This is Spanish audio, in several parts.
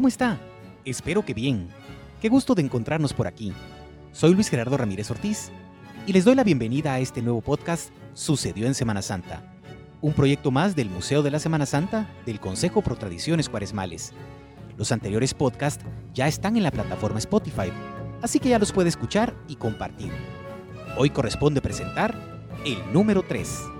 ¿Cómo está? Espero que bien. Qué gusto de encontrarnos por aquí. Soy Luis Gerardo Ramírez Ortiz y les doy la bienvenida a este nuevo podcast Sucedió en Semana Santa, un proyecto más del Museo de la Semana Santa del Consejo Pro Tradiciones Cuaresmales. Los anteriores podcasts ya están en la plataforma Spotify, así que ya los puede escuchar y compartir. Hoy corresponde presentar el número 3.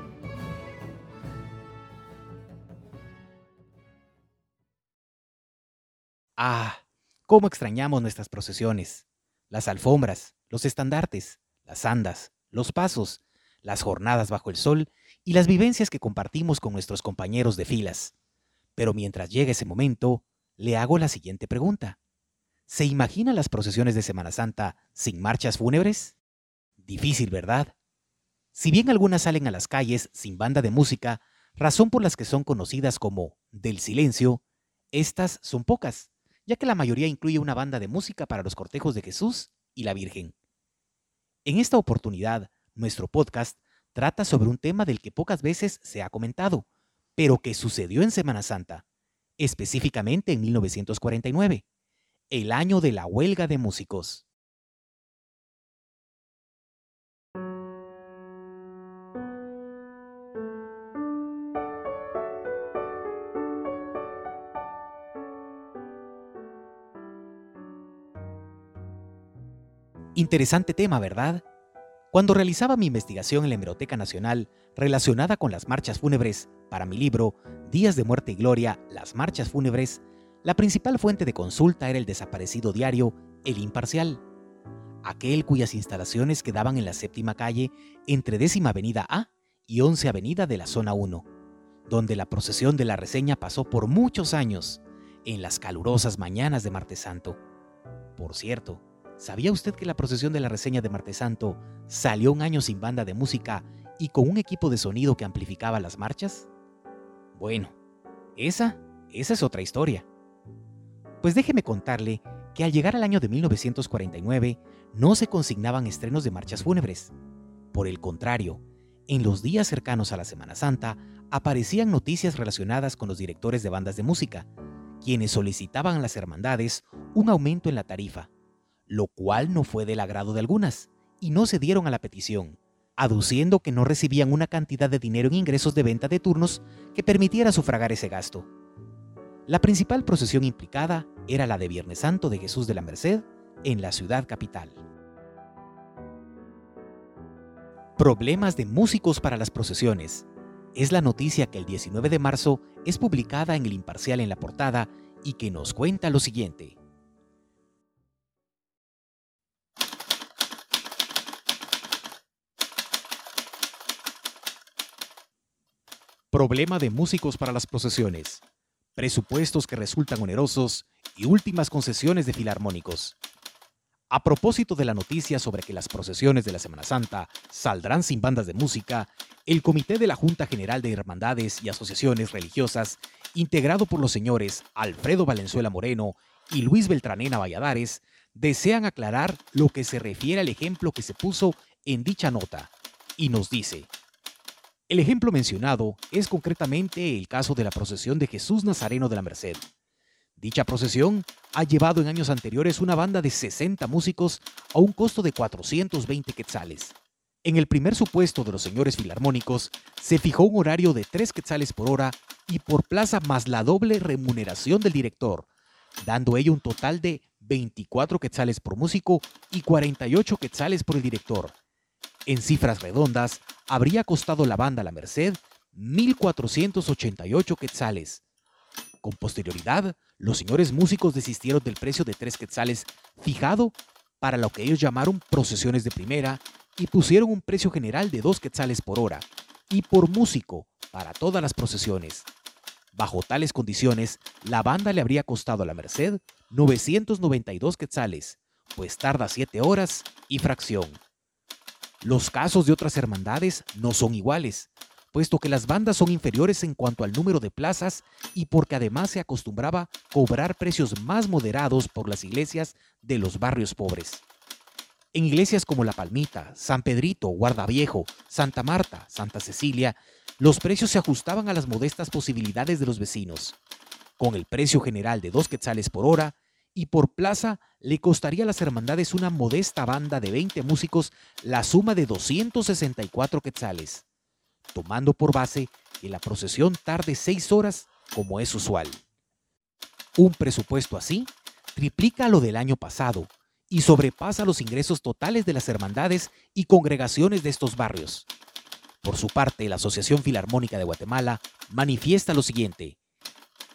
Ah, cómo extrañamos nuestras procesiones, las alfombras, los estandartes, las andas, los pasos, las jornadas bajo el sol y las vivencias que compartimos con nuestros compañeros de filas. Pero mientras llega ese momento, le hago la siguiente pregunta. ¿Se imagina las procesiones de Semana Santa sin marchas fúnebres? Difícil, ¿verdad? Si bien algunas salen a las calles sin banda de música, razón por las que son conocidas como del silencio, estas son pocas ya que la mayoría incluye una banda de música para los cortejos de Jesús y la Virgen. En esta oportunidad, nuestro podcast trata sobre un tema del que pocas veces se ha comentado, pero que sucedió en Semana Santa, específicamente en 1949, el año de la huelga de músicos. Interesante tema, ¿verdad? Cuando realizaba mi investigación en la Hemeroteca Nacional relacionada con las marchas fúnebres para mi libro Días de Muerte y Gloria, las marchas fúnebres, la principal fuente de consulta era el desaparecido diario El Imparcial, aquel cuyas instalaciones quedaban en la séptima calle entre décima avenida A y once avenida de la zona 1, donde la procesión de la reseña pasó por muchos años, en las calurosas mañanas de Martes Santo. Por cierto, ¿Sabía usted que la procesión de la reseña de Martes Santo salió un año sin banda de música y con un equipo de sonido que amplificaba las marchas? Bueno, esa, esa es otra historia. Pues déjeme contarle que al llegar al año de 1949 no se consignaban estrenos de marchas fúnebres. Por el contrario, en los días cercanos a la Semana Santa aparecían noticias relacionadas con los directores de bandas de música, quienes solicitaban a las hermandades un aumento en la tarifa lo cual no fue del agrado de algunas, y no se dieron a la petición, aduciendo que no recibían una cantidad de dinero en ingresos de venta de turnos que permitiera sufragar ese gasto. La principal procesión implicada era la de Viernes Santo de Jesús de la Merced en la ciudad capital. Problemas de músicos para las procesiones. Es la noticia que el 19 de marzo es publicada en el Imparcial en la portada y que nos cuenta lo siguiente. Problema de músicos para las procesiones. Presupuestos que resultan onerosos y últimas concesiones de filarmónicos. A propósito de la noticia sobre que las procesiones de la Semana Santa saldrán sin bandas de música, el Comité de la Junta General de Hermandades y Asociaciones Religiosas, integrado por los señores Alfredo Valenzuela Moreno y Luis Beltranena Valladares, desean aclarar lo que se refiere al ejemplo que se puso en dicha nota, y nos dice, el ejemplo mencionado es concretamente el caso de la procesión de Jesús Nazareno de la Merced. Dicha procesión ha llevado en años anteriores una banda de 60 músicos a un costo de 420 quetzales. En el primer supuesto de los señores filarmónicos, se fijó un horario de 3 quetzales por hora y por plaza más la doble remuneración del director, dando ello un total de 24 quetzales por músico y 48 quetzales por el director, en cifras redondas, habría costado la banda La Merced 1.488 quetzales. Con posterioridad, los señores músicos desistieron del precio de 3 quetzales fijado para lo que ellos llamaron procesiones de primera y pusieron un precio general de 2 quetzales por hora y por músico para todas las procesiones. Bajo tales condiciones, la banda le habría costado a la Merced 992 quetzales, pues tarda 7 horas y fracción. Los casos de otras hermandades no son iguales, puesto que las bandas son inferiores en cuanto al número de plazas y porque además se acostumbraba cobrar precios más moderados por las iglesias de los barrios pobres. En iglesias como La Palmita, San Pedrito, Guardaviejo, Santa Marta, Santa Cecilia, los precios se ajustaban a las modestas posibilidades de los vecinos. con el precio general de 2 quetzales por hora, y por plaza le costaría a las hermandades una modesta banda de 20 músicos la suma de 264 quetzales, tomando por base que la procesión tarde 6 horas como es usual. Un presupuesto así triplica lo del año pasado y sobrepasa los ingresos totales de las hermandades y congregaciones de estos barrios. Por su parte, la Asociación Filarmónica de Guatemala manifiesta lo siguiente.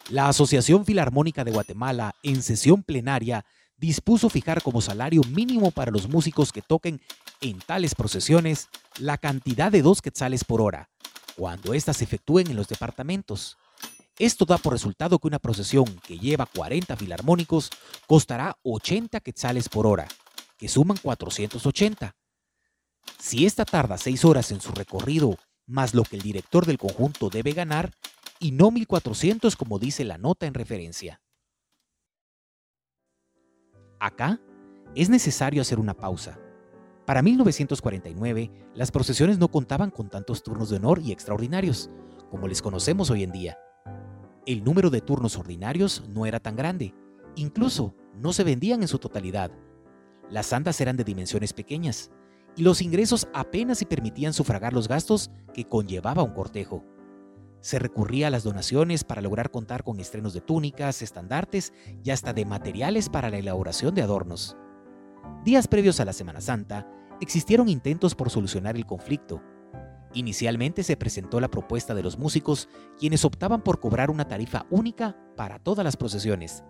La Asociación Filarmónica de Guatemala, en sesión plenaria, dispuso fijar como salario mínimo para los músicos que toquen en tales procesiones la cantidad de dos quetzales por hora, cuando éstas se efectúen en los departamentos. Esto da por resultado que una procesión que lleva 40 filarmónicos costará 80 quetzales por hora, que suman 480. Si esta tarda 6 horas en su recorrido, más lo que el director del conjunto debe ganar, y no 1400 como dice la nota en referencia. Acá es necesario hacer una pausa. Para 1949, las procesiones no contaban con tantos turnos de honor y extraordinarios, como les conocemos hoy en día. El número de turnos ordinarios no era tan grande, incluso no se vendían en su totalidad. Las andas eran de dimensiones pequeñas, y los ingresos apenas se permitían sufragar los gastos que conllevaba un cortejo. Se recurría a las donaciones para lograr contar con estrenos de túnicas, estandartes y hasta de materiales para la elaboración de adornos. Días previos a la Semana Santa, existieron intentos por solucionar el conflicto. Inicialmente se presentó la propuesta de los músicos, quienes optaban por cobrar una tarifa única para todas las procesiones.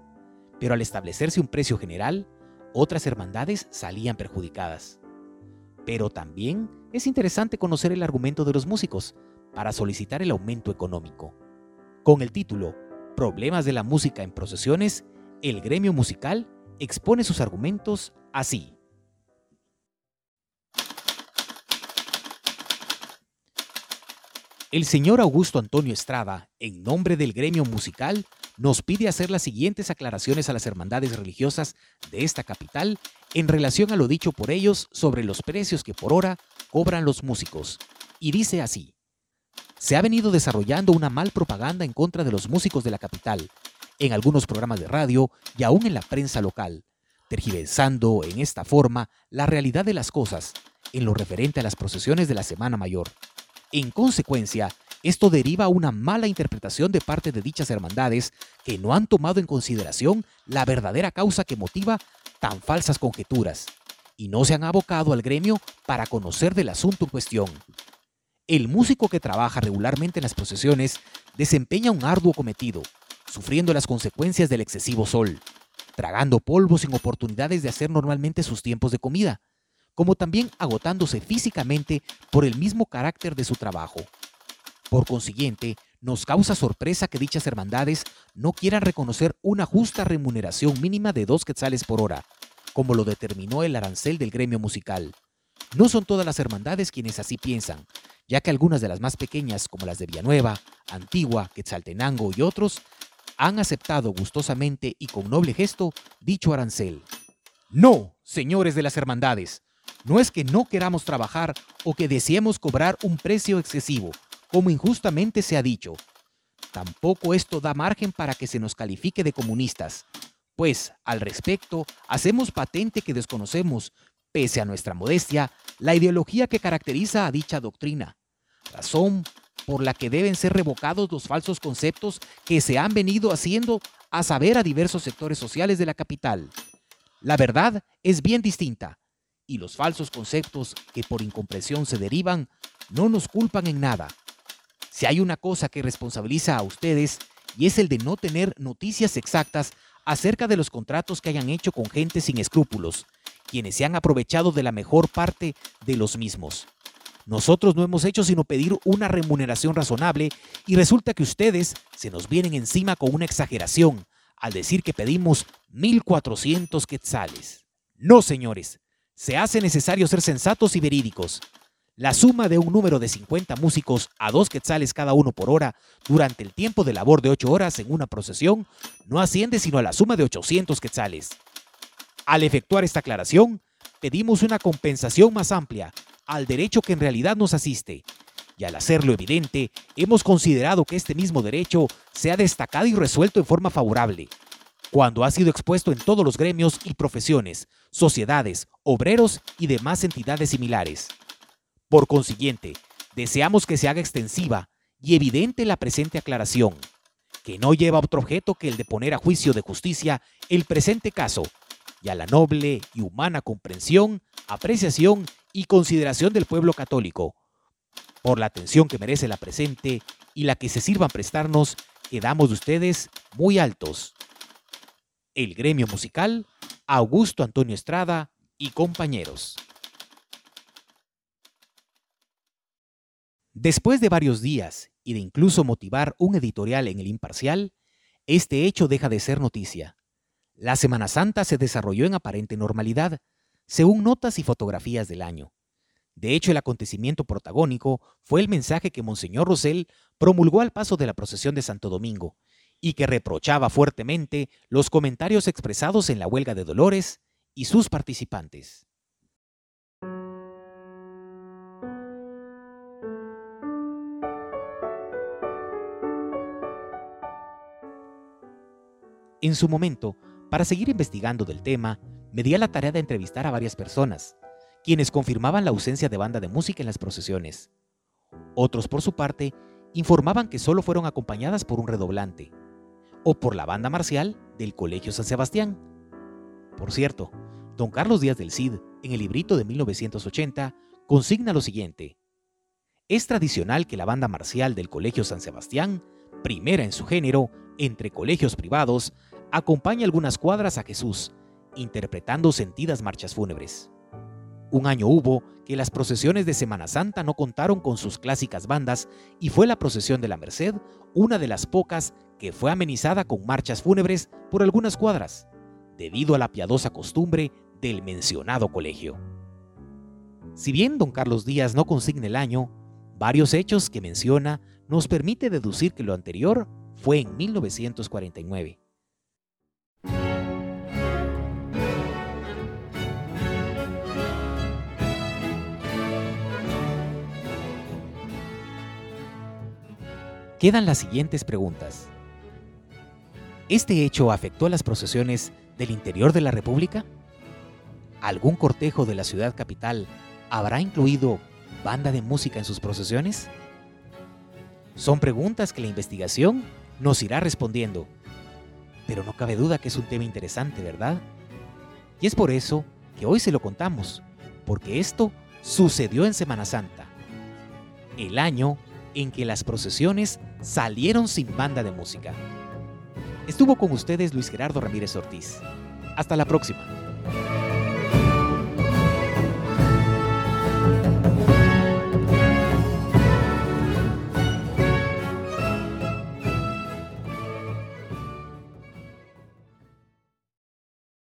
Pero al establecerse un precio general, otras hermandades salían perjudicadas. Pero también es interesante conocer el argumento de los músicos, para solicitar el aumento económico. Con el título Problemas de la música en procesiones, el gremio musical expone sus argumentos así. El señor Augusto Antonio Estrada, en nombre del gremio musical, nos pide hacer las siguientes aclaraciones a las hermandades religiosas de esta capital en relación a lo dicho por ellos sobre los precios que por hora cobran los músicos. Y dice así se ha venido desarrollando una mal propaganda en contra de los músicos de la capital, en algunos programas de radio y aún en la prensa local, tergiversando en esta forma la realidad de las cosas en lo referente a las procesiones de la Semana Mayor. En consecuencia, esto deriva a una mala interpretación de parte de dichas hermandades que no han tomado en consideración la verdadera causa que motiva tan falsas conjeturas y no se han abocado al gremio para conocer del asunto en cuestión. El músico que trabaja regularmente en las procesiones desempeña un arduo cometido, sufriendo las consecuencias del excesivo sol, tragando polvo sin oportunidades de hacer normalmente sus tiempos de comida, como también agotándose físicamente por el mismo carácter de su trabajo. Por consiguiente, nos causa sorpresa que dichas hermandades no quieran reconocer una justa remuneración mínima de dos quetzales por hora, como lo determinó el arancel del gremio musical. No son todas las hermandades quienes así piensan, ya que algunas de las más pequeñas, como las de Villanueva, Antigua, Quetzaltenango y otros, han aceptado gustosamente y con noble gesto dicho arancel. No, señores de las hermandades, no es que no queramos trabajar o que deseemos cobrar un precio excesivo, como injustamente se ha dicho. Tampoco esto da margen para que se nos califique de comunistas, pues, al respecto, hacemos patente que desconocemos pese a nuestra modestia, la ideología que caracteriza a dicha doctrina, razón por la que deben ser revocados los falsos conceptos que se han venido haciendo a saber a diversos sectores sociales de la capital. La verdad es bien distinta, y los falsos conceptos que por incompresión se derivan no nos culpan en nada. Si hay una cosa que responsabiliza a ustedes, y es el de no tener noticias exactas acerca de los contratos que hayan hecho con gente sin escrúpulos, quienes se han aprovechado de la mejor parte de los mismos. Nosotros no hemos hecho sino pedir una remuneración razonable y resulta que ustedes se nos vienen encima con una exageración al decir que pedimos 1.400 quetzales. No, señores, se hace necesario ser sensatos y verídicos. La suma de un número de 50 músicos a dos quetzales cada uno por hora durante el tiempo de labor de 8 horas en una procesión no asciende sino a la suma de 800 quetzales. Al efectuar esta aclaración, pedimos una compensación más amplia al derecho que en realidad nos asiste, y al hacerlo evidente, hemos considerado que este mismo derecho se ha destacado y resuelto en forma favorable, cuando ha sido expuesto en todos los gremios y profesiones, sociedades, obreros y demás entidades similares. Por consiguiente, deseamos que se haga extensiva y evidente la presente aclaración, que no lleva otro objeto que el de poner a juicio de justicia el presente caso y a la noble y humana comprensión, apreciación y consideración del pueblo católico, por la atención que merece la presente y la que se sirvan prestarnos, quedamos de ustedes muy altos. El gremio musical, Augusto Antonio Estrada y compañeros. Después de varios días y de incluso motivar un editorial en el imparcial, este hecho deja de ser noticia. La Semana Santa se desarrolló en aparente normalidad, según notas y fotografías del año. De hecho, el acontecimiento protagónico fue el mensaje que Monseñor Rosell promulgó al paso de la procesión de Santo Domingo y que reprochaba fuertemente los comentarios expresados en la huelga de Dolores y sus participantes. En su momento, para seguir investigando del tema, me di a la tarea de entrevistar a varias personas, quienes confirmaban la ausencia de banda de música en las procesiones. Otros, por su parte, informaban que solo fueron acompañadas por un redoblante, o por la banda marcial del Colegio San Sebastián. Por cierto, don Carlos Díaz del Cid, en el librito de 1980, consigna lo siguiente. Es tradicional que la banda marcial del Colegio San Sebastián, primera en su género, entre colegios privados, acompañe algunas cuadras a Jesús, interpretando sentidas marchas fúnebres. Un año hubo que las procesiones de Semana Santa no contaron con sus clásicas bandas y fue la procesión de la Merced una de las pocas que fue amenizada con marchas fúnebres por algunas cuadras, debido a la piadosa costumbre del mencionado colegio. Si bien don Carlos Díaz no consigna el año, varios hechos que menciona nos permite deducir que lo anterior fue en 1949. Quedan las siguientes preguntas. ¿Este hecho afectó a las procesiones del interior de la República? ¿Algún cortejo de la ciudad capital habrá incluido banda de música en sus procesiones? Son preguntas que la investigación nos irá respondiendo. Pero no cabe duda que es un tema interesante, ¿verdad? Y es por eso que hoy se lo contamos, porque esto sucedió en Semana Santa, el año en que las procesiones salieron sin banda de música. Estuvo con ustedes Luis Gerardo Ramírez Ortiz. Hasta la próxima.